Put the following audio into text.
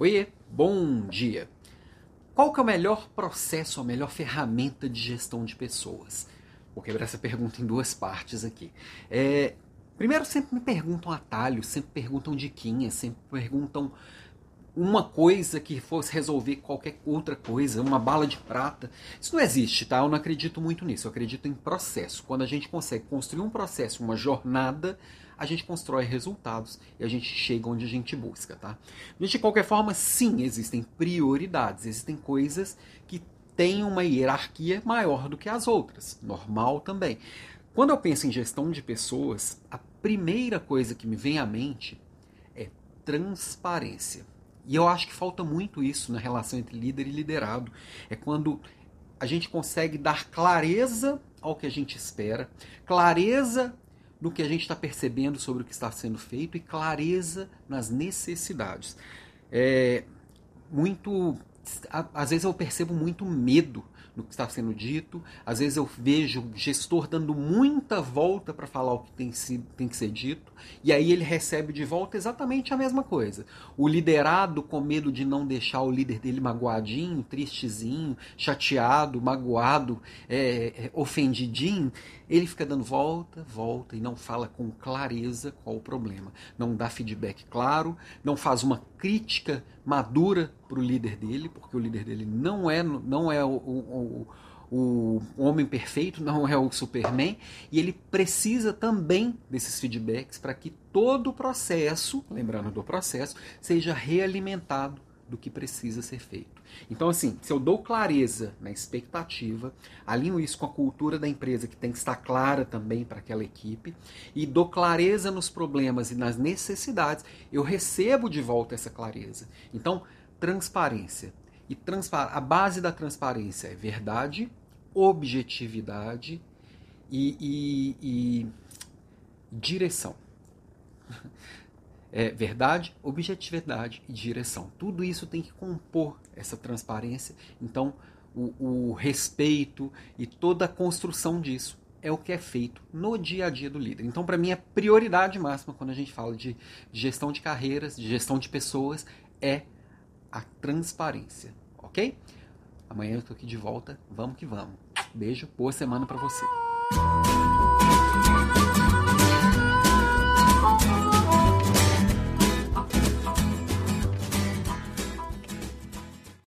Oiê, bom dia. Qual que é o melhor processo, a melhor ferramenta de gestão de pessoas? Vou quebrar essa pergunta em duas partes aqui. É, primeiro, sempre me perguntam atalhos, sempre perguntam diquinhas, sempre perguntam uma coisa que fosse resolver qualquer outra coisa, uma bala de prata. Isso não existe, tá? Eu não acredito muito nisso. Eu acredito em processo. Quando a gente consegue construir um processo, uma jornada, a gente constrói resultados e a gente chega onde a gente busca, tá? De qualquer forma, sim, existem prioridades, existem coisas que têm uma hierarquia maior do que as outras, normal também. Quando eu penso em gestão de pessoas, a primeira coisa que me vem à mente é transparência. E eu acho que falta muito isso na relação entre líder e liderado. É quando a gente consegue dar clareza ao que a gente espera, clareza no que a gente está percebendo sobre o que está sendo feito e clareza nas necessidades. É, muito, às vezes eu percebo muito medo no que está sendo dito. Às vezes eu vejo o gestor dando muita volta para falar o que tem, tem que ser dito, e aí ele recebe de volta exatamente a mesma coisa. O liderado, com medo de não deixar o líder dele magoadinho, tristezinho, chateado, magoado, é, é, ofendidinho, ele fica dando volta, volta e não fala com clareza qual o problema. Não dá feedback claro, não faz uma crítica madura para o líder dele, porque o líder dele não é, não é o, o, o, homem perfeito, não é o Superman, e ele precisa também desses feedbacks para que todo o processo, lembrando do processo, seja realimentado do que precisa ser feito. Então, assim, se eu dou clareza na expectativa, alinho isso com a cultura da empresa, que tem que estar clara também para aquela equipe, e dou clareza nos problemas e nas necessidades, eu recebo de volta essa clareza. Então, transparência. E a base da transparência é verdade, objetividade e, e, e direção. é, verdade, objetividade e direção. Tudo isso tem que compor essa transparência. Então, o, o, respeito e toda a construção disso é o que é feito no dia a dia do líder. Então, para mim, a prioridade máxima quando a gente fala de gestão de carreiras, de gestão de pessoas, é a transparência, ok? Amanhã eu estou aqui de volta. Vamos que vamos. Beijo, boa semana para você.